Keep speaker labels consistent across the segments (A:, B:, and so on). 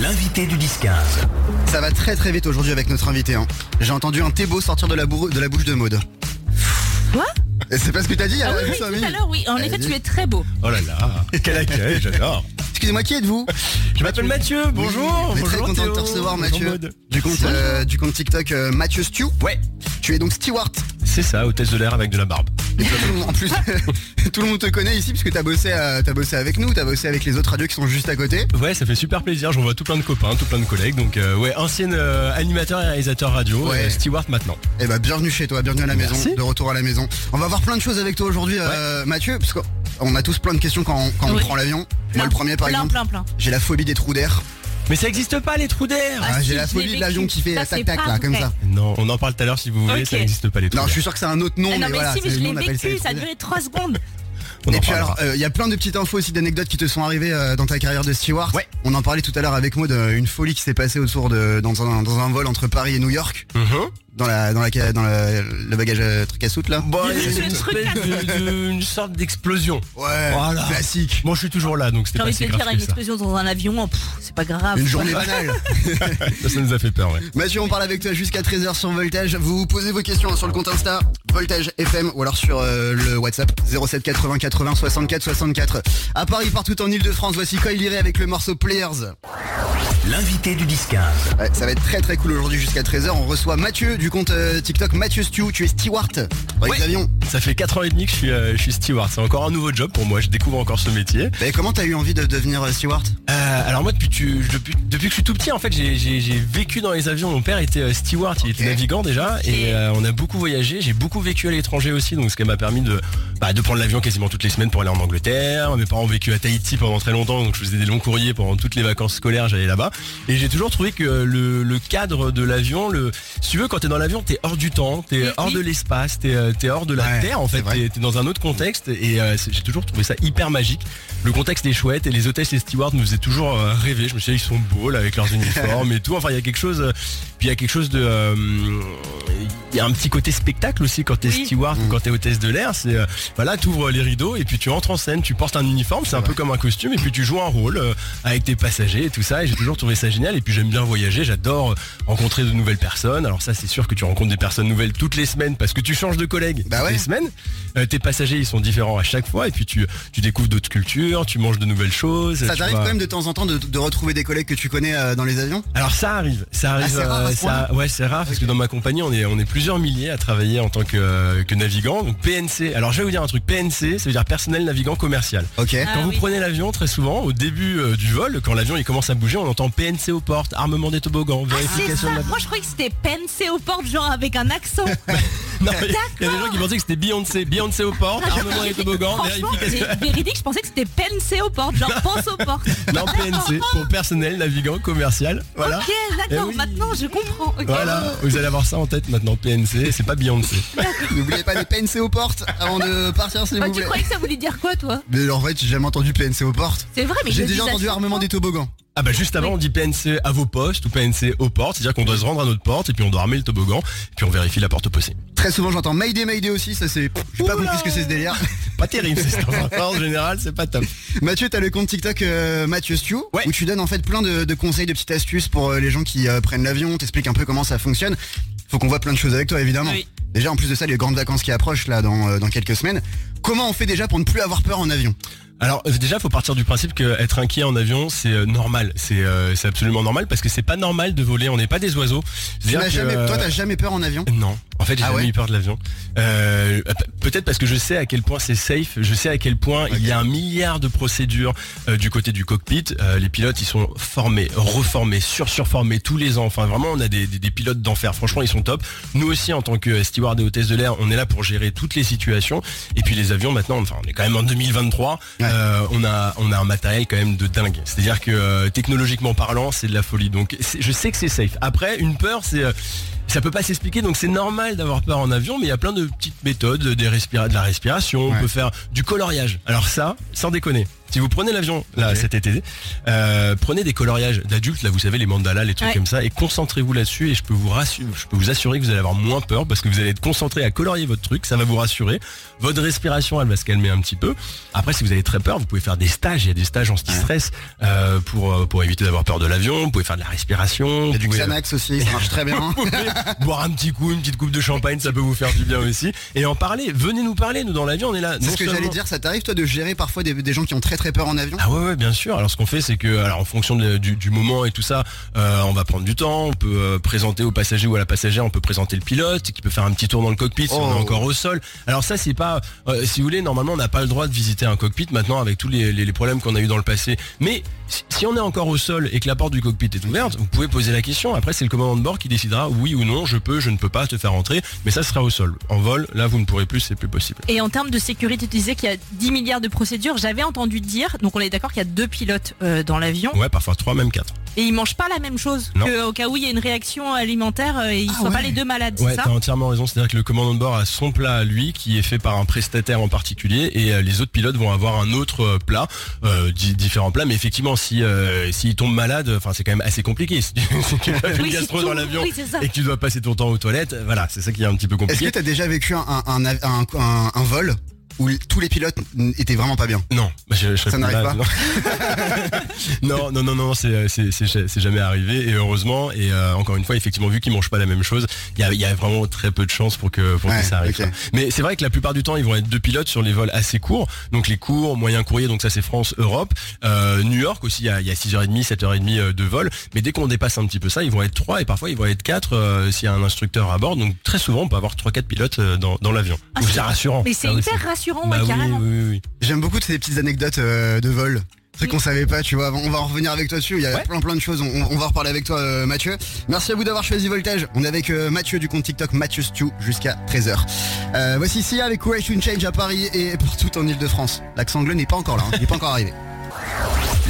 A: L'invité du 10-15.
B: Ça va très très vite aujourd'hui avec notre invité. hein. J'ai entendu un thé beau sortir de la, bourre- de la bouche de Maude.
C: Quoi?
B: Et C'est pas ce que t'as dit
C: Ah
B: euh,
C: oui, tout à l'heure, oui. En effet, tu es très beau.
D: Oh là là, quel accueil, j'adore.
B: Excusez-moi, qui êtes-vous?
D: Je m'appelle Mathieu, bonjour.
B: On est très
D: bonjour
B: content de te
D: Théo.
B: recevoir
D: Bonjour
B: Mathieu.
D: Maud.
B: Du compte, euh, du compte TikTok euh, Mathieu Stew.
D: Ouais,
B: Tu es donc steward.
D: C'est ça, hôtesse de l'air avec de la barbe.
B: Et tout le monde- en plus, tout le monde te connaît ici puisque t'as bossé, euh, t'as bossé avec nous, t'as bossé avec les autres radios qui sont juste à côté.
D: Ouais, ça fait super plaisir, j'en vois tout plein de copains, tout plein de collègues. Donc euh, ouais, ancien euh, animateur et réalisateur radio,
B: Ouais.
D: euh, steward maintenant.
B: Eh bah bienvenue chez toi, bienvenue à la
D: Merci.
B: maison, de retour à la maison. On va voir plein de choses avec toi aujourd'hui, euh, Mathieu, parce qu'on a tous plein de questions quand, on- quand on
C: Oui.
B: prend l'avion. Moi le premier par
C: plein,
B: exemple,
C: plein, plein.
B: j'ai la phobie des trous d'air.
D: Mais ça existe pas les trous d'air
B: Ah,
C: Ah,
B: j'ai la
C: je l'ai
B: de l'avion
C: vécu.
B: qui fait
C: Ça,
B: tac
C: c'est
B: tac
C: pas
B: là comme
C: vrai.
B: ça.
D: Non, on en parle tout à l'heure si vous voulez,
C: Ok.
D: ça n'existe pas les trous
B: Non, je
D: d'air.
B: suis sûr que c'est un autre nom,
C: Ah non,
B: mais
C: mais
B: voilà.
C: si, mais je
B: nous,
C: l'ai
B: on appelle ça les
C: vécu, ça a
B: trous d'air.
C: duré 3 secondes.
D: On
B: Et puis
D: parlera.
B: alors, euh, il y a plein de petites infos aussi, d'anecdotes qui te sont arrivées euh, dans ta carrière de steward.
D: Ouais.
B: On en parlait tout à l'heure avec Maud, euh, une folie qui s'est passée autour de dans un, dans un vol entre Paris et New York,
D: Mhm.
B: Dans la dans la dans la- le bagage euh, truc à soute là.
D: Bon,
C: Le-
D: il y a
C: le
D: une
C: truc
D: espèce de- de- une sorte d'explosion.
B: Ouais.
D: Voilà.
B: Classique.
D: Bon, je suis toujours là, donc c'était
C: J'ai
D: pas
C: envie de
D: si
C: te
D: grave
C: dire,
D: que
C: une
D: ça.
C: explosion dans un avion, pff, c'est pas grave.
B: Une journée banale.
D: Ça, ça nous a fait peur, ouais.
B: Mathieu, on parle avec toi jusqu'à 13h sur Voltage. Vous posez vos questions hein, sur le compte Insta Voltage FM ou alors sur euh, le WhatsApp 07 80 80 64 64. À Paris, partout en Ile-de-France, voici Coil Iré avec le morceau Players.
A: L'invité du 10-15.
B: Ouais, ça va être très très cool aujourd'hui jusqu'à 13h. On reçoit Mathieu du compte euh, TikTok Mathieu Stew. Tu es steward dans les
D: Ouais.
B: avions.
D: Ça fait 4 ans et demi que je suis, euh, je suis steward. C'est encore un nouveau job pour moi. Je découvre encore ce métier.
B: Et comment t'as eu envie de devenir euh, steward?
D: Euh, alors moi depuis, tu- depuis, depuis que je suis tout petit en fait j'ai vécu dans les avions. Mon père était euh, steward, il était navigant déjà et euh, on a beaucoup voyagé. J'ai beaucoup vécu à l'étranger aussi donc ce qui m'a permis de, bah, de prendre l'avion quasiment toutes les semaines pour aller en Angleterre. Mes parents ont vécu à Tahiti pendant très longtemps donc je faisais des longs courriers pendant toutes les vacances scolaires j'allais là-bas et j'ai toujours trouvé que le, le cadre de l'avion, le si tu veux quand t'es dans l'avion t'es hors du temps, t'es
C: Oui,
D: hors
C: oui.
D: de l'espace, t'es euh, t'es hors de la
B: Ouais,
D: terre en fait, t'es dans un autre contexte et euh, j'ai toujours trouvé ça hyper magique. Le contexte est chouette et les hôtesses et les stewards me faisaient toujours euh, rêver. Je me suis dit ils sont beaux là avec leurs uniformes et tout. Enfin il y a quelque chose, puis il y a quelque chose de, euh, il y a un petit côté spectacle aussi quand t'es
C: Oui.
D: steward
B: Mm.
D: ou quand t'es hôtesse de l'air. C'est euh, voilà, t'ouvres les rideaux et puis tu entres en scène, tu portes un uniforme, c'est un
B: vrai.
D: peu comme un costume et puis tu joues un rôle euh, avec tes passagers et tout ça. Et j'ai toujours trouvé ça génial. Et puis j'aime bien voyager, j'adore euh, rencontrer de nouvelles personnes. Alors ça c'est sûr que tu rencontres des personnes nouvelles toutes les semaines parce que tu changes de collègues
B: Bah
D: toutes
B: ouais.
D: les semaines. Euh, tes passagers ils sont différents à chaque fois et puis tu, tu découvres d'autres cultures, tu manges de nouvelles choses.
B: Ça t'arrive quand même de temps en temps de, de retrouver des collègues que tu connais euh, dans les avions?
D: Alors ça arrive, ça arrive,
B: Ah, c'est rare à ce
D: ça, ouais c'est rare parce que dans ma compagnie on est on est plusieurs milliers à travailler en tant que, euh, que navigant. Donc PNC. Alors je vais vous dire un truc, PNC, ça veut dire personnel navigant commercial.
B: Ok.
C: Ah
D: Quand vous
C: oui.
D: prenez l'avion, très souvent, au début euh, du vol, quand l'avion il commence à bouger, on entend PNC aux portes, armement des toboggans,
C: Ah, c'est
D: vérification
C: ça.
D: de la...
C: Moi, je croyais que c'était pensé aux portes, genre avec un accent.
D: Non, il y a des gens qui pensaient que c'était Beyoncé, Beyoncé aux portes, armement des toboggans,
C: Franchement,
D: vérification.
C: c'est véridique, je pensais que c'était pensé aux portes, genre pense aux portes.
D: Non, PNC, pour personnel navigant commercial. Voilà.
C: Ok, d'accord,
D: Eh oui.
C: maintenant je comprends. ok.
D: Voilà, vous allez avoir ça en tête maintenant, PNC, c'est pas Beyoncé.
B: N'oubliez pas les PNC aux portes avant de partir s'il
C: Bah,
B: vous
C: tu
B: plaît.
C: croyais que ça voulait dire quoi, toi?
B: Mais en fait, j'ai jamais entendu PNC aux portes.
C: C'est vrai, mais
B: J'ai déjà entendu armement des toboggans.
D: Ah bah juste avant
C: Oui.
D: on dit PNC à vos postes ou PNC aux portes, c'est-à-dire qu'on doit se rendre à notre porte et puis on doit armer le toboggan et puis on vérifie la porte opposée.
B: Très souvent j'entends Mayday Mayday aussi, ça c'est. J'ai pas compris ce que c'est ce délire.
D: Pas terrible c'est ça. En général c'est pas top.
B: Mathieu, t'as le compte TikTok euh, Mathieu Stew,
D: Ouais.
B: où tu donnes en fait plein de, de conseils, de petites astuces pour euh, les gens qui euh, prennent l'avion, t'expliques un peu comment ça fonctionne. Faut qu'on voit plein de choses avec toi évidemment.
C: Oui.
B: Déjà en plus de ça, les grandes vacances qui approchent là dans, euh, dans quelques semaines. Comment on fait déjà pour ne plus avoir peur en avion
D: Alors euh, déjà faut partir du principe que être inquiet en avion c'est euh, normal, c'est euh, c'est absolument normal parce que c'est pas normal de voler, on n'est pas des oiseaux.
B: Tu
D: que,
B: jamais, Toi t'as jamais peur en avion
D: Non, en fait j'ai
B: Ah
D: jamais
B: ouais
D: eu peur de l'avion. Euh, pe- Peut-être parce que je sais à quel point c'est safe, je sais à quel point il y a un milliard de procédures euh, du côté du cockpit. Les pilotes ils sont formés, reformés, sur surformés tous les ans. Enfin vraiment on a des, des- des pilotes d'enfer. Franchement ils sont top. Nous aussi en tant que steward et hôtesse de l'air, on est là pour gérer toutes les situations. Et puis les avions maintenant, enfin on est quand même en 2023,
B: Ouais.
D: euh, on a on a un matériel quand même de dingue. C'est-à-dire que euh, technologiquement parlant c'est de la folie. Donc je sais que c'est safe. Après une peur c'est euh, ça peut pas s'expliquer, donc c'est normal d'avoir peur en avion, mais il y a plein de petites méthodes, des respira- de la respiration,
B: Ouais.
D: on peut faire du coloriage. Alors ça, sans déconner, Si vous prenez l'avion là cet été, euh, prenez des coloriages d'adultes, là vous savez les mandalas, les trucs
C: Ouais.
D: comme ça, et concentrez-vous là-dessus et je peux vous rassurer, je peux vous assurer que vous allez avoir moins peur parce que vous allez être concentré à colorier votre truc, ça va vous rassurer. Votre respiration elle va se calmer un petit peu. Après si vous avez très peur, vous pouvez faire des stages, il y a des stages anti-stress euh, pour euh, pour éviter d'avoir peur de l'avion. Vous pouvez faire de la respiration.
B: Il y a du
D: pouvez-
B: Xanax aussi, ça marche très bien.
D: vous pouvez boire un petit coup, une petite coupe de champagne, ça peut vous faire du bien aussi. Et en parler, venez nous parler, nous dans l'avion, on est là.
B: C'est ce que
D: seulement-
B: j'allais dire, ça t'arrive toi de gérer parfois des, des gens qui ont très très peur en avion
D: Ah ouais, ouais, bien sûr. Alors ce qu'on fait, c'est que, alors en fonction de- du, du moment et tout ça, euh, on va prendre du temps. On peut euh, présenter au passager ou à la passagère, on peut présenter le pilote qui peut faire un petit tour dans le cockpit si on est
B: Oh.
D: encore au sol. Alors ça, c'est pas, euh, si vous voulez, normalement, on n'a pas le droit de visiter un cockpit maintenant avec tous les, les- les problèmes qu'on a eu dans le passé. Mais si, si on est encore au sol et que la porte du cockpit est ouverte, vous pouvez poser la question. Après, c'est le commandant de bord qui décidera oui ou non, je peux, je ne peux pas te faire entrer. Mais ça sera au sol. En vol, là, vous ne pourrez plus, c'est plus possible.
C: Et en termes de sécurité, tu disais qu'il y a 10 milliards de procédures. J'avais entendu dire, donc on est d'accord qu'il y a deux pilotes euh, dans l'avion
D: Ouais, parfois trois, même quatre.
C: et ils mangent pas la même chose.
D: Non.
C: Que, au cas où il y a une réaction alimentaire, euh, ils
B: Ah
C: soient pas
B: ouais.
C: les deux malades,
D: Ouais, t'as entièrement raison. C'est-à-dire que le commandant de bord a son plat à lui, qui est fait par un prestataire en particulier, et euh, les autres pilotes vont avoir un autre euh, plat, euh, di- différents plats. Mais effectivement, si euh, s'il tombe malade, enfin c'est quand même assez compliqué. Si tu si tu as
C: Oui,
D: une gastro dans l'avion
C: Oui, c'est ça.
D: et que tu dois passer ton temps aux toilettes, voilà, c'est ça qui est un petit peu
B: Est-ce
D: compliqué.
B: que t'as déjà vécu un, un, un, un- un- un vol? Où tous les pilotes étaient vraiment pas bien
D: Non, bah, je, je serais
B: Ça n'arrive pas
D: Non, non, non, non, non, c'est jamais arrivé et heureusement et euh, encore une fois, effectivement, vu qu'ils mangent pas la même chose, il y a, il y a vraiment très peu de chances pour que pour
B: Ouais,
D: que ça arrive. Mais c'est vrai que la plupart du temps, ils vont être deux pilotes sur les vols assez courts, donc les courts, moyens courriers, donc ça c'est France, Europe, Euh, New York aussi, il y a, il y a 6h30, 7h30 euh, de vol, mais dès qu'on dépasse un petit peu ça, ils vont être trois et parfois ils vont être quatre euh, s'il y a un instructeur à bord, donc très souvent on peut avoir trois quatre pilotes euh, dans, dans l'avion.
C: Ah,
D: Donc
C: c'est-
D: rassurant.
C: Mais c'est
D: Ça
C: hyper
D: aussi.
C: Rassurant,
D: Bah
C: ouais,
D: oui,
C: carrément.
D: oui, oui, oui.
B: J'aime beaucoup ces petites anecdotes euh, de vol. Trucs qu'on savait pas, tu vois. On va en revenir avec toi dessus. Il y a
D: Ouais.
B: plein plein de choses. On, on va en reparler avec toi, euh, Mathieu. Merci à vous d'avoir choisi Voltage. On est avec euh, Mathieu du compte TikTok Mathieu Stew jusqu'à 13h. Euh, voici Sia avec Way to Change à Paris et partout en Ile-de-France. L'accent anglais n'est pas encore là. hein. Il n'est pas encore arrivé.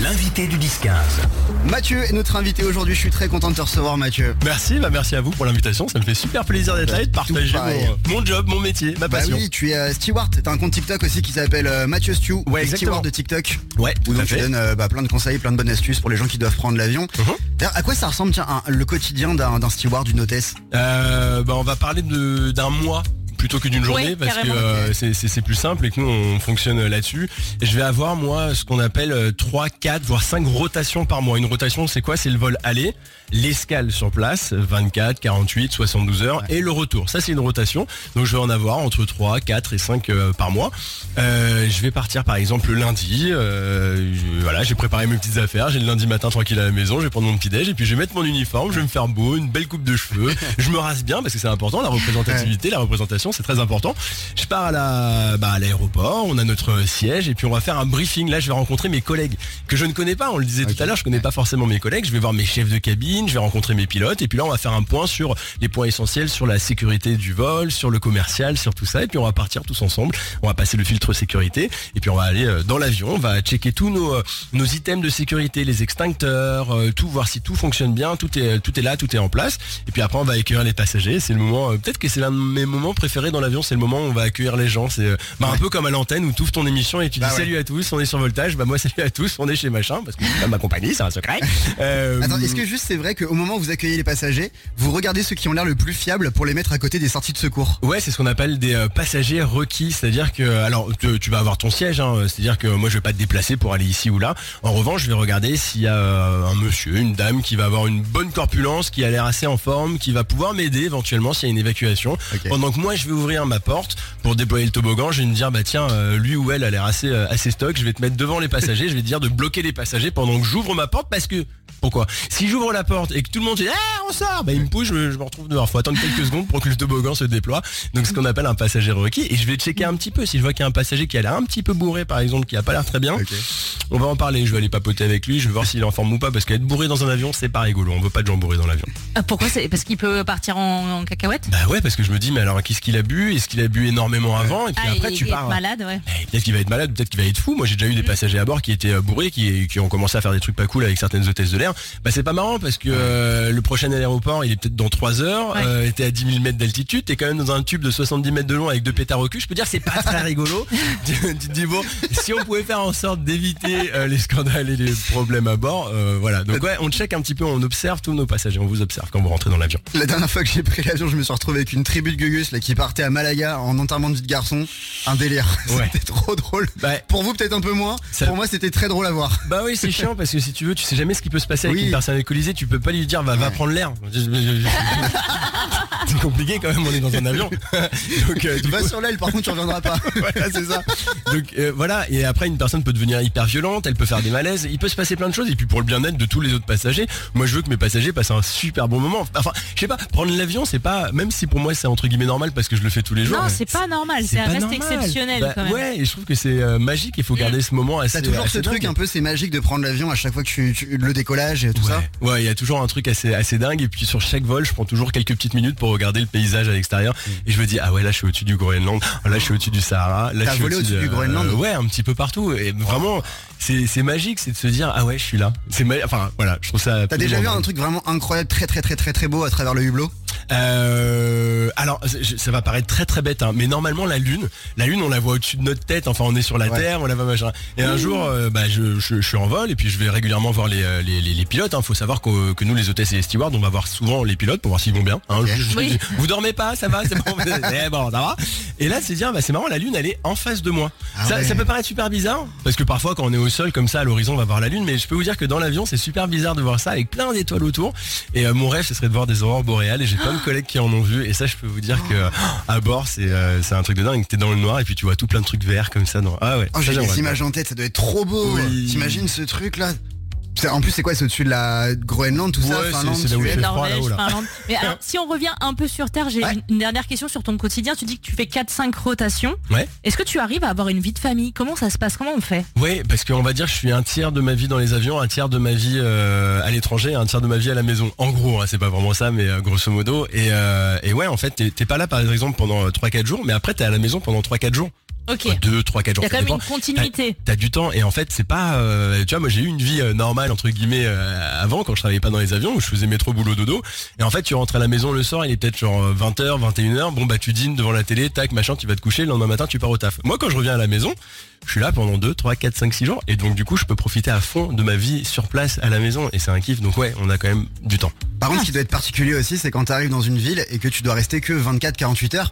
A: L'invité du 10-15.
B: Mathieu est notre invité aujourd'hui. Je suis très content de te recevoir, Mathieu.
D: Merci, bah merci à vous pour l'invitation, ça me fait super plaisir d'être là et de partager
B: pareil.
D: mon, mon job, mon métier, ma
B: Bah
D: passion.
B: oui, tu es euh, steward. T'as un compte TikTok aussi qui s'appelle euh, Mathieu Stew.
D: Ouais.
B: Steward de TikTok.
D: Ouais,
B: Où donc tu donnes euh, bah, plein de conseils, plein de bonnes astuces pour les gens qui doivent prendre l'avion. D'ailleurs, à quoi ça ressemble tiens, un- le quotidien d'un d'un steward, d'une hôtesse?
D: Euh, bah on va parler de- d'un mois plutôt que d'une journée parce que euh, c'est- plus simple et que nous on fonctionne là-dessus. Et je vais avoir moi ce qu'on appelle euh, 3, 4, voire 5 rotations par mois. Une rotation c'est quoi? C'est le vol aller, l'escale sur place, 24, 48, 72 heures et le retour. Ça c'est une rotation. Donc je vais en avoir entre 3, 4 et 5 euh, par mois. Euh, je vais partir par exemple le lundi. euh, je- voilà, j'ai préparé mes petites affaires. J'ai le lundi matin tranquille à la maison. Je vais prendre mon petit déj et puis je vais mettre mon uniforme. Je vais me faire beau, une belle coupe de cheveux. je me rase bien parce que c'est important. La représentativité, la représentation, c'est très important. Je pars à la, bah, à l'aéroport. On a notre siège et puis on va faire un briefing. Là, je vais rencontrer mes collègues que je ne connais pas. On le disait tout à l'heure. Je connais pas forcément mes collègues. Je vais voir mes chefs de cabine. Je vais rencontrer mes pilotes et puis là, on va faire un point sur les points essentiels, sur la sécurité du vol, sur le commercial, sur tout ça. Et puis on va partir tous ensemble. On va passer le filtre sécurité et puis on va aller euh, dans l'avion. On va checker tous nos, euh, nos items de sécurité, les extincteurs, euh, tout, voir si tout fonctionne bien, tout est, tout est là, tout est en place. Et puis après, on va accueillir les passagers. C'est le moment, peut-être que c'est l'un de mes moments préférés dans l'avion. C'est le moment où on va accueillir les gens. C'est euh, bah, un peu comme à l'antenne où tu ouvres ton émission et tu
B: Bah
D: dis
B: ouais.
D: salut à tous, on est sur Voltage. Bah moi salut à tous, on est chez machin parce que c'est ma compagnie, c'est un secret. Euh,
B: Attends, est-ce que juste c'est vrai qu'au moment où vous accueillez les passagers, vous regardez ceux qui ont l'air le plus fiables pour les mettre à côté des sorties de secours?
D: Ouais, c'est ce qu'on appelle des euh, passagers requis, c'est-à-dire que alors tu, tu vas avoir ton siège, hein, c'est-à-dire que moi je vais pas te déplacer pour aller ici ou là. En revanche, je vais regarder s'il y a euh, un monsieur, une dame qui va avoir une bonne corpulence, qui a l'air assez en forme, qui va pouvoir m'aider éventuellement s'il y a une évacuation. Pendant que moi je vais ouvrir ma porte pour déployer le toboggan, je vais me dire bah tiens euh, lui ou elle a l'air assez euh, assez stock, je vais te mettre devant les passagers, je vais te dire de bloquer les passagers pendant que j'ouvre ma porte parce que pourquoi Si j'ouvre la porte et que tout le monde dit ah on sort, bah il me pousse, je, me- je me retrouve dehors. Faut attendre quelques secondes pour que le toboggan se déploie. Donc ce qu'on appelle un passager requis. Et je vais checker un petit peu. Si je vois qu'il y a un passager qui a l'air un petit peu bourré par exemple, qui a pas l'air très bien, on va en parler. Je vais aller papoter avec lui. Je vais voir s'il est en forme ou pas parce qu'être bourré dans un avion c'est pas rigolo. On veut pas de gens bourrés dans l'avion.
C: Ah, pourquoi c'est? Parce qu'il peut partir en, en cacahuète?
D: Bah ouais parce que je me dis mais alors qu'est-ce qu'il a bu? Est-ce qu'il a bu énormément avant? Et puis
C: Ah,
D: après
C: il-
D: tu
C: il
D: pars.
C: malade, ouais.
D: Eh, Peut-être qu'il va être malade, peut-être qu'il va être fou. Moi, j'ai déjà eu des passagers à bord qui étaient euh, bourrés, qui, qui ont commencé à faire des trucs pas cool avec certaines hôtesses de l'air. Bah c'est pas marrant parce que euh, le prochain aéroport il est peut-être dans 3 heures,
C: Ouais.
D: euh, t'es à 10 000 mètres d'altitude, t'es quand même dans un tube de 70 mètres de long avec deux pétards au cul, je peux dire c'est pas très rigolo. tu, tu te dis bon, si on pouvait faire en sorte d'éviter euh, les scandales et les problèmes à bord, euh, voilà. Donc ouais, on check un petit peu, on observe tous nos passagers, on vous observe quand vous rentrez dans l'avion.
B: La dernière fois que j'ai pris l'avion, je me suis retrouvé avec une tribu de gugus là, qui partait à Malaga en enterrement de vie de garçon. Un délire.
D: Ouais.
B: C'était trop drôle.
D: Bah,
B: Pour vous peut-être un peu moins.
D: Ça-
B: Pour moi c'était très drôle à voir.
D: Bah oui, c'est chiant parce que si tu veux, tu sais jamais ce qui peut se passer avec
B: Oui.
D: une personne alcoolisée, tu peux pas lui dire va, va prendre l'air. c'est compliqué quand même, on est dans un avion. Donc euh, du
B: Va
D: coup-
B: sur l'aile, par contre tu reviendras pas.
D: voilà, c'est ça. Donc euh, voilà, et après une personne peut devenir hyper violente, elle peut faire des malaises, il peut se passer plein de choses, et puis pour le bien-être de tous les autres passagers, moi je veux que mes passagers passent un super bon moment. Enfin, je sais pas, prendre l'avion, c'est pas, même si pour moi c'est entre guillemets normal parce que je le fais tous les jours.
C: Non, c'est pas normal, c'est un reste
D: normal.
C: exceptionnel
D: Bah,
C: quand même.
D: Ouais, et je trouve que c'est euh, magique, il faut garder ce moment assez.
B: T'as toujours
D: assez
B: ce truc un peu, c'est magique de prendre l'avion à chaque fois que tu, tu- le et tout
D: Ouais.
B: ça.
D: Ouais, il y a toujours un truc assez assez dingue et puis sur chaque vol, je prends toujours quelques petites minutes pour regarder le paysage à l'extérieur
B: Mm.
D: et je me dis ah ouais là je suis au-dessus du Groenland, Ah, là je suis au-dessus du Sahara, là je suis
B: volé au-dessus
D: de-
B: du Groenland
D: Ouais, un petit peu partout et vraiment c'est c'est magique, c'est de se dire ah ouais je suis là. C'est enfin voilà, je trouve ça.
B: T'as déjà vu un truc vraiment incroyable, très très très très très beau à travers le hublot?
D: Euh, alors, ça va paraître très très bête, hein, mais normalement la lune, la lune, on la voit au-dessus de notre tête. Enfin, on est sur la
B: Ouais.
D: terre, on la voit machin. Et un jour, euh, bah, je, je- je suis en vol et puis je vais régulièrement voir les, euh, les, les- les pilotes. Hein. Faut savoir que, que nous, les hôtesses et les stewards, on va voir souvent les pilotes pour voir s'ils vont bien. hein.
B: Ok.
D: Je- je-
C: Oui.
D: Vous dormez pas, ça va, c'est bon. Eh bon, ça va. Et là, c'est dire, bah, c'est marrant, la lune, elle est en face de moi.
B: Ah
D: ça,
B: ouais.
D: ça peut paraître super bizarre parce que parfois, quand on est au sol comme ça, à l'horizon, on va voir la lune. Mais je peux vous dire que dans l'avion, c'est super bizarre de voir ça avec plein d'étoiles autour. Et euh, mon rêve, ce serait de voir des aurores boréales. Et j'ai plein de collègues qui en ont vu. Et ça, je peux vous dire que à bord, c'est euh, c'est un truc de dingue. T'es dans le noir et puis tu vois tout plein de trucs verts comme ça. Dans... Ah ouais.
B: Oh
D: ça,
B: j'ai
D: j'aimerais
B: des
D: bien.
B: images en tête, ça doit être trop beau.
D: Oui.
B: T'imagines ce truc là En plus c'est quoi C'est au-dessus de la Groenland, tout ça,
D: Ouais, c'est-
B: Finlande,
D: c'est là où il froid,
C: Norvège,
D: là-haut, là.
C: Finlande. Mais alors, si on revient un peu sur Terre, j'ai
B: Ouais.
C: une, dernière question sur ton quotidien. Tu dis que tu fais 4-5 rotations.
D: Ouais.
C: Est-ce que tu arrives à avoir une vie de famille? Comment ça se passe? Comment on fait?
D: Ouais, parce qu'on va dire, je suis un tiers de ma vie dans les avions, un tiers de ma vie euh, à l'étranger, un tiers de ma vie à la maison. En gros, hein, c'est pas vraiment ça, mais euh, grosso modo. Et, euh, et ouais, en fait, t'es- t'es pas là par exemple pendant 3-4 jours, mais après t'es à la maison pendant 3-4 jours.
C: Ok.
D: 2, 3, 4
C: Il
D: jours.
C: y a quand même une continuité.
D: T'as du temps et en fait c'est pas euh, tu vois moi j'ai eu une vie euh, normale entre guillemets euh, avant quand je travaillais pas dans les avions où je faisais métro boulot dodo et en fait tu rentres à la maison le soir il est peut-être genre 20h 21h bon bah tu dînes devant la télé tac machin tu vas te coucher le lendemain matin tu pars au taf moi quand je reviens à la maison je suis là pendant 2 3 4 5 6 jours et donc du coup je peux profiter à fond de ma vie sur place à la maison et c'est un kiff donc ouais on a quand même du temps
B: Par contre, ce qui doit être particulier aussi, c'est quand t'arrives dans une ville et que tu dois rester que 24-48 heures.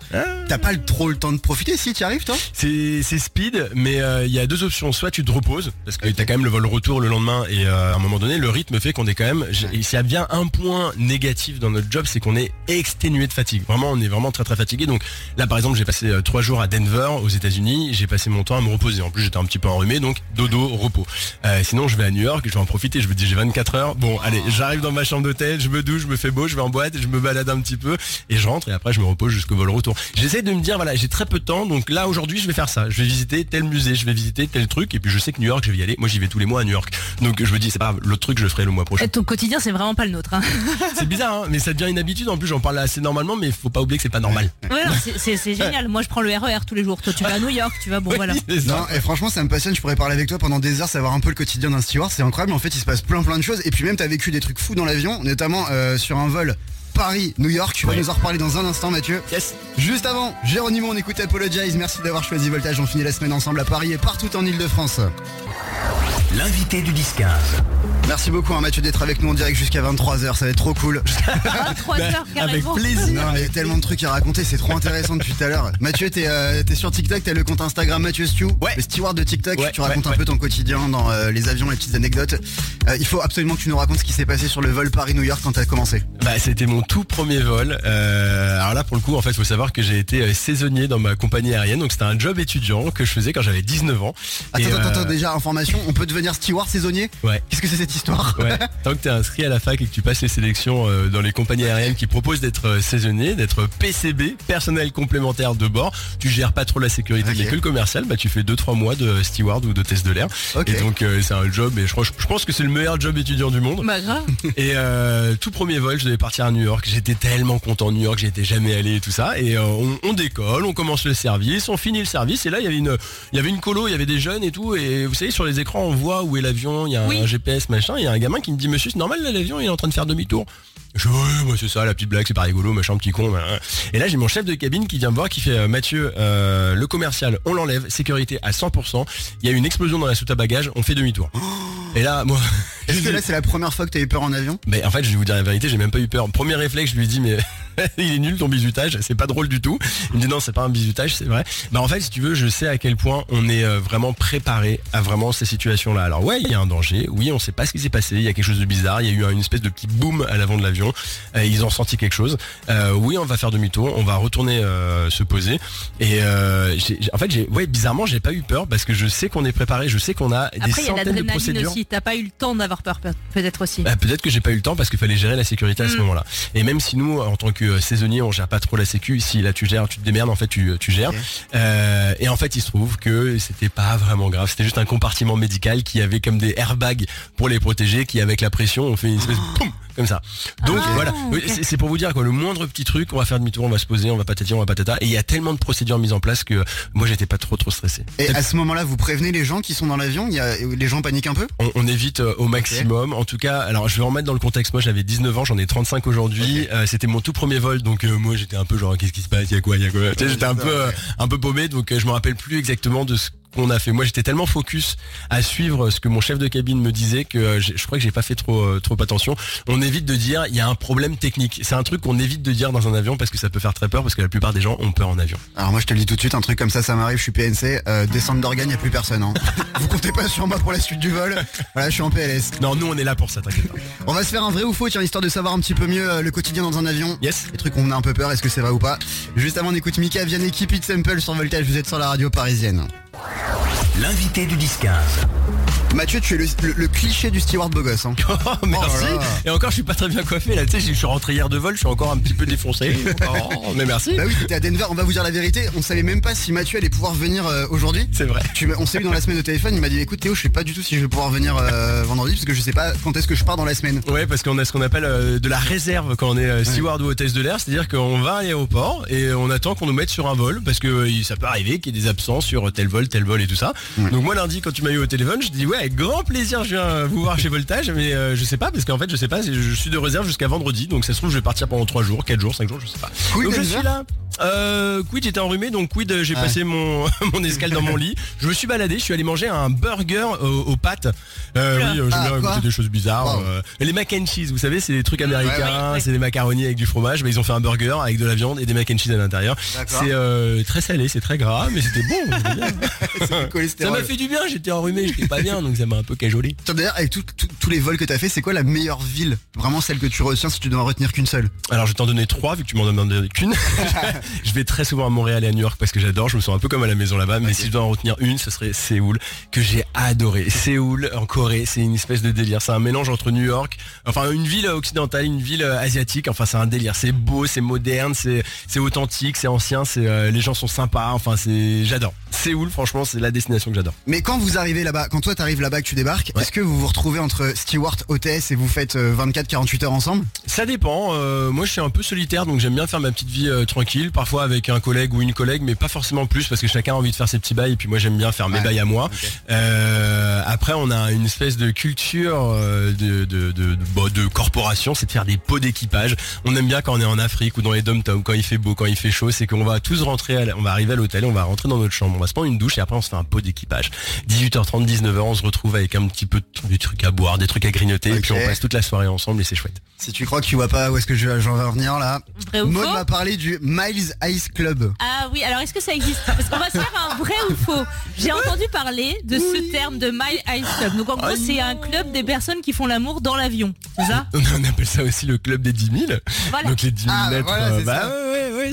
B: T'as pas trop le temps de profiter si tu arrives, toi?
D: C'est speed, mais euh, il y a deux options. Soit tu te reposes, parce que t'as quand même le vol retour le lendemain, et euh, à un moment donné, le rythme fait qu'on est quand même. S'il y a bien un point négatif dans notre job, c'est qu'on est exténué de fatigue. Vraiment, on est vraiment très très fatigué. Donc là, par exemple, j'ai passé euh, trois jours à Denver, aux États-Unis. J'ai passé mon temps à me reposer. En plus, j'étais un petit peu enrhumé, donc dodo, repos. Euh, sinon, je vais à New York, je vais en profiter. Je me dis, j'ai 24 heures. Bon, allez, j'arrive dans ma chambre d'hôtel, je me douche, je me fais beau, je vais en boîte, je me balade un petit peu, et je rentre. Et après, je me repose jusqu'au vol retour. J'essaie de me dire, voilà, j'ai très peu de temps, donc là aujourd'hui, je vais faire ça. Je vais visiter tel musée, je vais visiter tel truc, et puis je sais que New York, je vais y aller. Moi, j'y vais tous les mois à New York. Donc je me dis, c'est pas grave, l'autre truc, je le ferai le mois prochain.
C: Et ton quotidien, c'est vraiment pas le nôtre. hein.
D: C'est bizarre, hein, mais ça devient une habitude. En plus, j'en parle assez normalement, mais faut pas oublier que c'est pas normal.
C: Ouais, non, c'est- c'est c'est génial. Moi, je prends le RER tous les jours. Toi, tu vas à New York, tu vas. Bon, voilà.
D: C'est ça.
B: Non, et franchement, ça me passionne. Je pourrais parler avec toi pendant des heures, savoir un peu le quotidien d'un steward. C'est incroyable. En fait, il se passe plein plein de choses. Et puis même, t'as vécu des trucs fous dans l'avion, notamment euh, sur un vol Paris-New York. Tu vas nous en reparler dans un instant, Mathieu.
D: Yes.
B: Juste avant, Géronimo, on écoute Apologize. Merci d'avoir choisi Voltage. On finit la semaine ensemble à Paris et partout en Ile-de-France.
A: L'invité du 10-15.
B: Merci beaucoup, hein, Mathieu, d'être avec nous en direct jusqu'à 23h. Ça va être trop cool.
C: 3 heures
D: Avec plaisir.
B: Non, il y a tellement de trucs à raconter, c'est trop intéressant depuis tout à l'heure. Mathieu, t'es euh, t'es sur TikTok, t'as le compte Instagram Mathieu Stew,
D: Ouais.
B: le steward de TikTok.
D: Ouais,
B: tu racontes
D: ouais,
B: un
D: ouais.
B: peu ton quotidien dans euh, les avions, les petites anecdotes. Euh, il faut absolument que tu nous racontes ce qui s'est passé sur le vol Paris-New York quand t'as commencé.
D: Bah, c'était mon tout premier vol. Euh, alors là, pour le coup, en fait, faut savoir que j'ai été euh, saisonnier dans ma compagnie aérienne. Donc, c'était un job étudiant que je faisais quand j'avais 19 ans.
B: Attends,
D: Et,
B: attends,
D: euh,
B: attends, déjà, information, on peut devenir steward saisonnier?
D: Ouais.
B: Qu'est-ce que c'est cette histoire
D: Ouais. Tant que tu es inscrit à la fac et que tu passes les sélections euh, dans les compagnies aériennes qui proposent d'être euh, saisonnier, d'être PCB, personnel complémentaire de bord, tu gères pas trop la sécurité
B: Ok.
D: de l'école commerciale, bah tu fais 2-3 mois de steward ou de test de l'air. Et donc euh, c'est un job, et je, crois- je pense que c'est le meilleur job étudiant du monde.
C: Bah, grave.
D: Et euh, tout premier vol, je devais partir à New York. J'étais tellement content de New York, j'y étais jamais allé et tout ça. Et euh, on, on décolle, on commence le service, on finit le service. Et là, il y avait une, il y avait une colo, il y avait des jeunes et tout. Et vous savez, sur les écrans, on voit où est l'avion, il y a
C: Oui.
D: un GPS, machin. Machin. Il y a un gamin qui me dit Monsieur, c'est normal l'avion il est en train de faire demi-tour. Je dis, ouais, moi c'est ça, la petite blague, c'est pas rigolo, machin, petit con. Et là j'ai mon chef de cabine qui vient me voir, qui fait euh, Mathieu, euh, le commercial, on l'enlève, sécurité à 100%. Il y a une explosion dans la soute à bagages, on fait demi-tour. Et là, moi,
B: Est-ce que là c'est la première fois que t'as eu peur en avion?
D: Mais en fait, je vais vous dire la vérité, j'ai même pas eu peur. Premier réflexe, je lui dit, mais il est nul ton bisutage, c'est pas drôle du tout. Il me dit non, c'est pas un bisutage, c'est vrai. Bah en fait, si tu veux, je sais à quel point on est euh, vraiment préparé à vraiment ces situations-là. Alors ouais, il y a un danger. Oui, on sait pas ce qui s'est passé. Il y a quelque chose de bizarre. Il y a eu une espèce de petit boom à l'avant de l'avion. Euh, ils ont senti quelque chose. Euh, oui, on va faire demi-tour. On va retourner euh, se poser. Et en fait, j'ai, ouais, bizarrement, j'ai pas eu peur parce que je sais qu'on est préparé. Je sais qu'on a des
C: Après, il y a
D: centaines de procédures.
C: aussi. T'as pas eu le temps d'avoir peur, peut- peut-être aussi.
D: Bah, peut-être que j'ai pas eu le temps parce qu'il fallait gérer la sécurité à ce
C: Mm.
D: moment-là. Et même si nous, en tant que euh, saisonnier, on gère pas trop la sécu, si là tu gères, tu te démerdes, en fait tu, tu gères. Euh, et en fait, il se trouve que c'était pas vraiment grave. C'était juste un compartiment médical qui avait comme des airbags pour les protéger, qui avec la pression, on fait une espèce de poum comme ça. Donc
C: Ah,
D: voilà, c'est c'est pour vous dire quoi, le moindre petit truc, on va faire demi-tour, on va se poser, on va patati, on va patata. Et il y a tellement de procédures mises en place que moi j'étais pas trop trop stressé.
B: Et à ce moment-là, vous prévenez les gens qui sont dans l'avion? Il y a- Les gens paniquent un peu?
D: On, on évite euh, au maximum. En tout cas, alors je vais en mettre dans le contexte. Moi, j'avais 19 ans, j'en ai 35 aujourd'hui. Euh, C'était mon tout premier vol, donc euh, moi j'étais un peu genre qu'est-ce qui se passe, il y a quoi, il y a quoi? Tu sais, j'étais un peu euh, un peu paumé, donc euh, je me rappelle plus exactement de ce qu'on a fait. Moi, j'étais tellement focus à suivre ce que mon chef de cabine me disait que euh, je crois que j'ai pas fait trop euh, trop attention. On évite de dire il y a un problème technique. C'est un truc qu'on évite de dire dans un avion parce que ça peut faire très peur parce que la plupart des gens ont peur en avion.
B: Alors moi je te le dis tout de suite, un truc comme ça, ça m'arrive, je suis PNC, euh, descente d'organes, y a plus personne. Hein. vous comptez pas sur moi pour la suite du vol? Voilà, je suis en PLS.
D: Non, nous on est là pour ça, t'inquiète pas.
B: On va se faire un vrai ou faux, tiens, histoire de savoir un petit peu mieux euh, le quotidien dans un avion.
D: Yes.
B: Les trucs où on a un peu peur, est-ce que c'est vrai ou pas? Juste avant, on écoute Mika, Vianney, Keep It Simple sur Voltage, vous êtes sur la radio parisienne.
A: L'invité du 10-15.
B: Mathieu, tu es le, le- le cliché du steward beau gosse. Hein.
D: Oh, merci.
B: Oh là.
D: Et encore, je suis pas très bien coiffé là. Tu sais, je suis rentré hier de vol, je suis encore un petit peu défoncé. Oh, mais merci.
B: Bah oui, t'étais à Denver, on va vous dire la vérité, on savait même pas si Mathieu allait pouvoir venir euh, aujourd'hui.
D: C'est vrai.
B: Tu on s'est eu dans la semaine au téléphone, il m'a dit écoute Théo, je sais pas du tout si je vais pouvoir venir euh, vendredi parce que je sais pas quand est-ce que je pars dans la semaine.
D: Ouais, parce qu'on a ce qu'on appelle euh, de la réserve quand on est steward ou hôtesse de l'air, c'est-à-dire qu'on va à l'aéroport et on attend qu'on nous mette sur un vol parce que ça peut arriver qu'il y ait des absences sur tel vol, tel vol et tout ça. Donc moi lundi quand tu m'as eu au téléphone, je dis ouais, avec grand plaisir, je viens vous voir chez Voltage, mais euh, je sais pas parce qu'en fait je sais pas, je suis de réserve jusqu'à vendredi, donc ça se trouve je vais partir pendant 3 jours, 4 jours, 5 jours, je sais pas.
B: Quid
D: donc je suis là. Euh, quid j'étais enrhumé donc quid euh, j'ai passé mon mon escale dans mon lit. Je me suis baladé, je suis allé manger un burger aux, aux pâtes. Euh, oui, euh, j'aime
B: Ah,
D: goûter des choses bizarres. Euh, les mac and cheese, vous savez, c'est des trucs américains,
C: ouais, ouais.
D: c'est des macaronis avec du fromage. Mais ils ont fait un burger avec de la viande et des mac and cheese à l'intérieur. C'est euh, très salé, c'est très gras, mais c'était bon. bien. Ça m'a fait du bien. J'étais enrhumé, j'étais pas bien, donc ça m'a un peu cajolé.
B: D'ailleurs, avec tout- tout- tous les vols que t'as fait, c'est quoi la meilleure ville Vraiment celle que tu retiens si tu dois en retenir qu'une seule?
D: Alors je vais t'en donner trois vu que tu m'en demandes qu'une. je vais très souvent à Montréal et à New York parce que j'adore, je me sens un peu comme à la maison là-bas, mais si je dois en retenir une, ce serait Séoul, que j'ai adoré. Séoul en Corée, c'est une espèce de délire. C'est un mélange entre New York, enfin une ville occidentale, une ville euh, asiatique, enfin c'est un délire. C'est beau, c'est moderne, c'est c'est authentique, c'est ancien, c'est euh, les gens sont sympas, enfin c'est j'adore. Séoul, franchement, c'est la destination que j'adore.
B: Mais quand vous arrivez là-bas, quand toi t'arrives là-bas que tu débarques,
D: Ouais.
B: est-ce que vous vous retrouvez entre steward, hôtesse et vous faites 24-48 heures ensemble?
D: Ça dépend. euh, moi, je suis un peu solitaire, donc j'aime bien faire ma petite vie euh, tranquille, parfois avec un collègue ou une collègue, mais pas forcément plus, parce que chacun a envie de faire ses petits bails, et puis moi, j'aime bien faire mes
B: Ouais.
D: bails à moi. Euh, après, on a une espèce de culture euh, de, de, de, de, bon, de corporation, c'est de faire des pots d'équipage. On aime bien quand on est en Afrique ou dans les dom quand il fait beau, quand il fait chaud, c'est qu'on va tous rentrer, à la- on va arriver à l'hôtel, on va rentrer dans notre chambre, on va se prendre une douche et après on se fait un pot d'équipage. 18h30, 19h, on se retrouve avec un petit peu de, des trucs à boire, des trucs à grignoter, et puis on passe toute la soirée ensemble et c'est chouette.
B: Si tu crois que tu vois pas où est-ce que je- j'en vais en venir là, Maud m'a parlé du Miles Ice Club.
C: Ah oui, alors est-ce que ça existe Parce qu'on va se faire un vrai ou faux. J'ai entendu parler de ce terme de My Ice Club. Donc en gros, c'est un club des personnes qui font l'amour dans l'avion. C'est ça
D: On appelle ça aussi le club des 10 000.
C: Voilà.
D: Donc les 10 000
B: Ah, bah
D: mètres.
B: voilà,
D: euh, bah
B: ça.
D: ouais, ouais,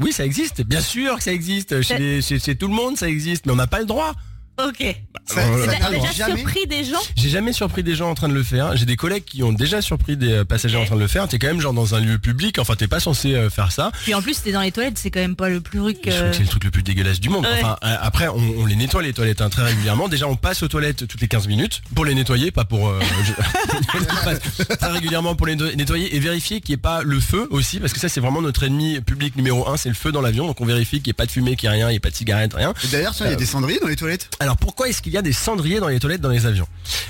D: oui, ça existe. Bien sûr que ça existe. Chez, les- chez, chez tout le monde, ça existe, mais on n'a pas le droit.
C: Ok.
B: Ça-
D: Alors,
B: ça
D: là,
C: T'as
B: t'arrive
C: déjà
B: jamais
C: surpris des gens?
D: J'ai jamais surpris des gens en train de le faire. J'ai des collègues qui ont déjà surpris des euh, passagers en train de le faire. T'es quand même genre dans un lieu public. Enfin, t'es pas censé euh, faire ça.
C: Puis en plus, t'es dans les toilettes, c'est quand même pas le plus truc.
D: Je trouve
C: euh,
D: que c'est le truc le plus dégueulasse du monde.
C: Ouais.
D: Enfin, euh, après, on, on les nettoie les toilettes hein, très régulièrement. Déjà, on passe aux toilettes toutes les 15 minutes pour les nettoyer, pas pour. euh, je- on passe très régulièrement pour les netto- nettoyer et vérifier qu'il n'y ait pas le feu aussi, parce que ça, c'est vraiment notre ennemi public numéro un, c'est le feu dans l'avion. Donc, on vérifie qu'il n'y ait pas de fumée, qu'il n'y ait rien, il n'y ait pas de cigarette, rien.
B: Et D'ailleurs, tiens, il y a des cendriers dans les toilettes?
D: Alors pourquoi est-ce qu'il y a des cendriers dans les toilettes dans les avions?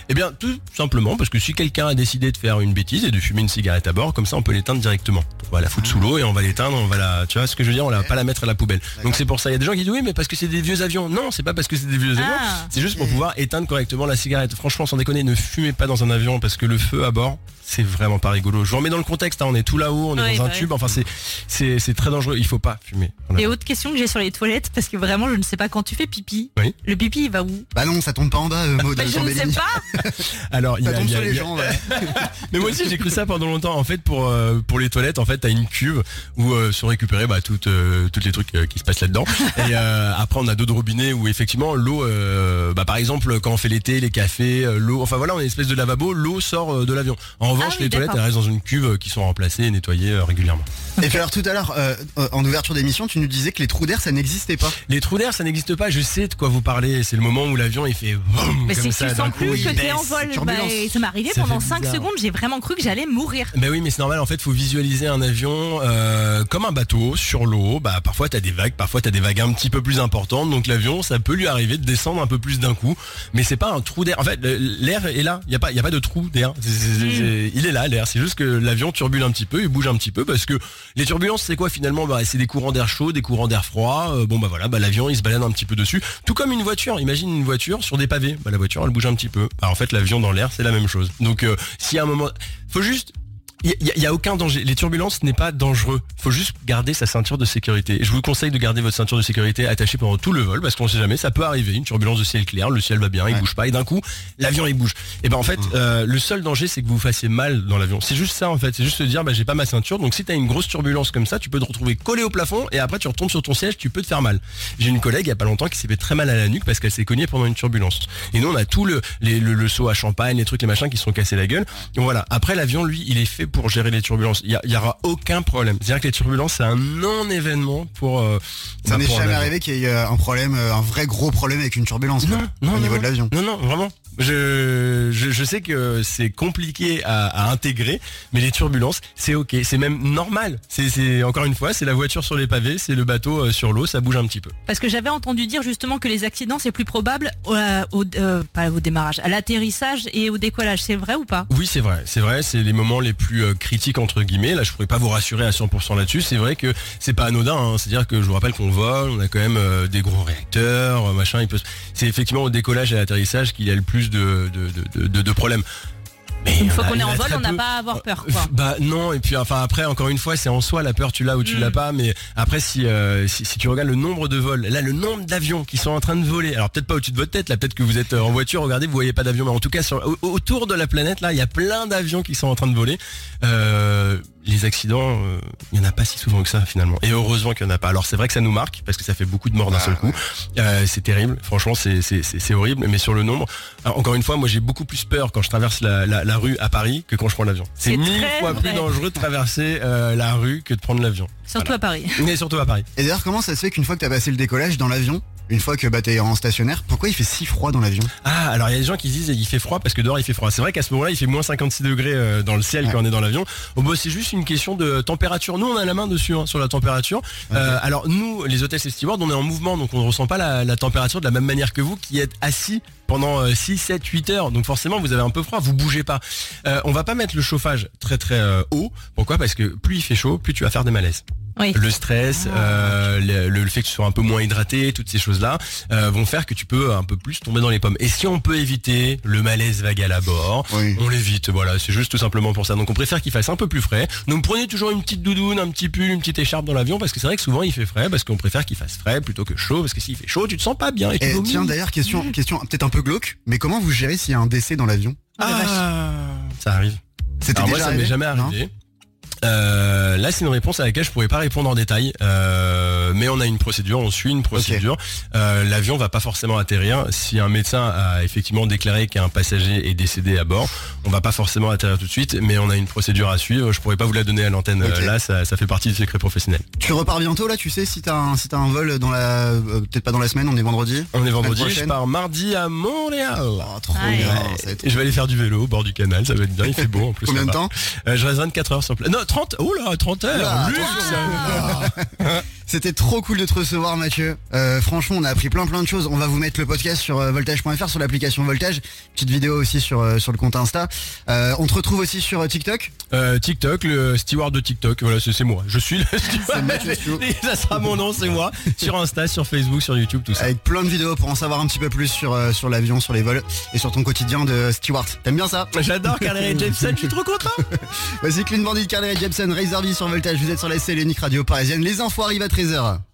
D: Eh bien tout simplement parce que si quelqu'un a décidé de faire une bêtise et de fumer une cigarette à bord, comme ça on peut l'éteindre directement. On va la foutre sous l'eau et on va l'éteindre, on va la, tu vois ce que je veux dire, on va pas la mettre à la poubelle. Donc c'est pour ça. Il y a des gens qui disent oui mais parce que c'est des vieux avions. Non, c'est pas parce que c'est des vieux avions.
C: Ah.
D: C'est juste pour pouvoir éteindre correctement la cigarette. Franchement, sans déconner, ne fumez pas dans un avion parce que le feu à bord, c'est vraiment pas rigolo. Je vous remets dans le contexte. hein, on est tout là-haut, on est dans un
C: bah
D: tube. Enfin c'est c'est c'est très dangereux. Il faut pas fumer.
C: Et autre question que j'ai sur les toilettes, parce que vraiment je ne sais pas quand tu fais pipi.
D: Oui.
C: Le pipi il va où?
B: Bah non, ça tombe pas en bas, euh, Maud.
C: Bah, Je ne sais
B: Tambellini.
C: pas.
D: Alors il y a- y y
B: gens, ouais.
D: Mais moi aussi j'ai cru ça pendant longtemps. En fait pour euh, pour les toilettes en fait t'as une cuve où euh, sont récupérés bah, toutes euh, toutes les trucs euh, qui se passent là-dedans. Et euh, après on a d'autres robinets où effectivement l'eau euh, bah, par exemple quand on fait l'été les cafés l'eau enfin voilà on a une espèce de lavabo l'eau sort euh, de l'avion. En revanche
C: Ah oui,
D: les toilettes elles restent dans une cuve qui sont remplacées et nettoyées euh, régulièrement.
B: Et puis alors tout à l'heure, en ouverture d'émission, tu nous disais que les trous d'air, ça n'existait pas.
D: Les trous d'air ça n'existe pas. Je sais de quoi vous parlez. C'est le moment où l'avion il fait boum,
C: Mais
D: comme ça,
C: tu sens
D: coup,
C: plus que t'es en vol. Bah, ça m'est arrivé
D: Ça
C: pendant
D: fait
C: 5
D: bizarre.
C: secondes, j'ai vraiment cru que j'allais mourir.
D: Bah oui, mais c'est normal. En fait, faut visualiser un avion euh, comme un bateau sur l'eau. Bah parfois t'as des vagues, parfois t'as des vagues un petit peu plus importantes. Donc l'avion, ça peut lui arriver de descendre un peu plus d'un coup. Mais c'est pas un trou d'air. En fait, l'air est là. Il y a pas, y a pas de trou d'air. C'est- Il est là, l'air. C'est juste que l'avion turbule un petit peu, il bouge un petit peu parce que les turbulences, c'est quoi finalement? Bah c'est des courants d'air chaud, des courants d'air froid. Euh, bon bah voilà, bah l'avion il se balade un petit peu dessus. Tout comme une voiture. Imagine une voiture sur des pavés. Bah la voiture, elle bouge un petit peu. Bah, en fait, l'avion dans l'air, c'est la même chose. Donc euh, si à un moment, faut juste il y, a- aucun danger. Les turbulences n'est pas dangereux. Faut juste garder sa ceinture de sécurité. Et je vous conseille de garder votre ceinture de sécurité attachée pendant tout le vol parce qu'on sait jamais, ça peut arriver. Une turbulence de ciel clair, le ciel va bien, il
B: Ouais.
D: bouge pas et d'un coup l'avion il bouge. Et ben en fait, euh, le seul danger c'est que vous vous fassiez mal dans l'avion. C'est juste ça en fait. C'est juste se dire bah j'ai pas ma ceinture. Donc si t'as une grosse turbulence comme ça, tu peux te retrouver collé au plafond et après tu retombes sur ton siège, tu peux te faire mal. J'ai une collègue il y a pas longtemps qui s'est fait très mal à la nuque parce qu'elle s'est cognée pendant une turbulence. Et nous on a tout le les- le, le seau à champagne, les trucs et machins qui se sont cassés la gueule. Donc voilà. Après l'avion lui il est fait pour gérer les turbulences. Il y, a- il y aura aucun problème. C'est-à-dire que les turbulences c'est un non événement pour. euh,
B: Ça
D: bah,
B: n'est jamais arrivé qu'il y ait euh, un problème, euh, un vrai gros problème avec une turbulence.
D: Non,
B: quoi,
D: non,
B: au
D: non,
B: niveau de l'avion.
D: Non, non, vraiment. Je, je, je sais que c'est compliqué à, à intégrer, mais les turbulences, c'est ok, c'est même normal. C'est, encore une fois, c'est la voiture sur les pavés, c'est le bateau euh, sur l'eau, ça bouge un petit peu.
C: Parce que j'avais entendu dire justement que les accidents c'est plus probable au, au- euh, pas au démarrage, à l'atterrissage et au décollage. C'est vrai ou pas?
D: Oui, c'est vrai, c'est vrai, c'est les moments les plus euh, critiques entre guillemets. Là, je pourrais pas vous rassurer à 100% là-dessus. C'est vrai que c'est pas anodin. hein. C'est-à-dire que je vous rappelle qu'on vole, on a quand même euh, des gros réacteurs, euh, machin. Il peut. C'est effectivement au décollage et à l'atterrissage qu'il y a le plus de de, de, de- de problèmes. Mais
C: Une fois qu'on est
D: en
C: vol, on n'a pas à avoir peur. Quoi.
D: Bah non et puis enfin après encore une fois c'est en soi la peur tu l'as ou tu
C: Mm.
D: l'as pas mais après si, euh, si si tu regardes le nombre de vols là le nombre d'avions qui sont en train de voler alors peut-être pas au-dessus de votre tête là peut-être que vous êtes euh, en voiture regardez vous voyez pas d'avion mais en tout cas sur, autour de la planète là il y a plein d'avions qui sont en train de voler Euh, les accidents euh, il y en a pas si souvent que ça finalement. Et heureusement qu'il y en a pas. Alors c'est vrai que ça nous marque parce que ça fait beaucoup de morts d'un
B: Ah,
D: seul coup. Euh, c'est terrible. Franchement c'est c'est c'est c'est horrible. Mais sur le nombre alors, encore une fois moi j'ai beaucoup plus peur quand je traverse la, la, la rue à Paris que quand je prends l'avion. C'est mille fois plus dangereux de traverser euh, la rue que de prendre l'avion.
C: Surtout à Paris.
D: Mais surtout à Paris.
B: Et d'ailleurs, comment ça se fait qu'une fois que t'as passé le décollage dans l'avion, une fois que bah, t'es en stationnaire, pourquoi il fait si froid dans l'avion?
D: Ah, alors il y a des gens qui se disent il fait froid parce que dehors il fait froid. C'est vrai qu'à ce moment-là il fait moins 56 degrés euh, dans le ciel
B: Ouais.
D: quand on est dans l'avion. Oh, bah, c'est juste une question de température. Nous on a la main dessus hein, sur la température. Euh, alors nous les hôtesses et stewards on est en mouvement donc on ne ressent pas la, la température de la même manière que vous qui êtes assis pendant euh, 6, 7, 8 heures. Donc forcément vous avez un peu froid, vous bougez pas. Euh, on va pas mettre le chauffage très très euh, haut. Pourquoi? Parce que plus il fait chaud, plus tu vas faire des malaises.
C: Oui.
D: Le stress, euh, le, le fait que tu sois un peu moins hydraté, toutes ces choses-là euh, vont faire que tu peux un peu plus tomber dans les pommes. Et si on peut éviter le malaise vagal à bord,
B: Oui.
D: on l'évite. Voilà, c'est juste tout simplement pour ça. Donc on préfère qu'il fasse un peu plus frais. Donc prenez toujours une petite doudoune, un petit pull, une petite écharpe dans l'avion parce que c'est vrai que souvent il fait frais parce qu'on préfère qu'il fasse frais plutôt que chaud parce que s'il fait chaud, tu te sens pas bien et
B: tiens, d'ailleurs, question, question peut-être un peu glauque, mais comment vous gérez s'il y a un décès dans l'avion?
D: Ah, ça arrive.
B: C'était
D: moi
B: déjà
D: ça m'est
B: arrivé
D: jamais
B: Non?
D: arrivé. Euh, là, c'est une réponse à laquelle je pourrais pas répondre en détail, euh, mais on a une procédure, on suit une procédure. Euh, L'avion va pas forcément atterrir. Si un médecin a effectivement déclaré qu'un passager est décédé à bord, on va pas forcément atterrir tout de suite, mais on a une procédure à suivre. Je pourrais pas vous la donner à l'antenne. Là, ça, ça fait partie du secret professionnel.
B: Tu repars bientôt là, tu sais, si t'as un, si t'as un vol dans la, euh, peut-être pas dans la semaine, on est vendredi.
D: On est vendredi, je pars mardi à Montréal.
B: Oh, trop
C: Ah,
B: bien.
C: ouais.
D: je vais aller faire du vélo au bord du canal, ça va être bien, il fait beau en plus.
B: Combien de temps
D: Je reste 24 heures sur place. Non, 30, oh là, 30 heures. Luxe.
B: C'était trop cool de te recevoir Mathieu. Euh, franchement, on a appris plein plein de choses. On va vous mettre le podcast sur euh, voltage.fr, sur l'application Voltage. Petite vidéo aussi sur, euh, sur le compte Insta. On te retrouve aussi sur TikTok.
D: Euh, TikTok, le steward de TikTok, voilà, c'est c'est moi. Je suis le steward.
B: Mathieu Stewart.
D: Ça sera mon nom, c'est moi. Sur Insta, sur Facebook, sur YouTube, tout ça.
B: Avec plein de vidéos pour en savoir un petit peu plus sur, sur l'avion, sur les vols et sur ton quotidien de steward. T'aimes bien ça?
D: J'adore Carly Jepsen, je suis trop content.
B: Voici Clean Bandit, Carly Jepsen, Razor sur Voltage. Vous êtes sur la SL Unique Radio Parisienne. Les infos arrivent à 13h.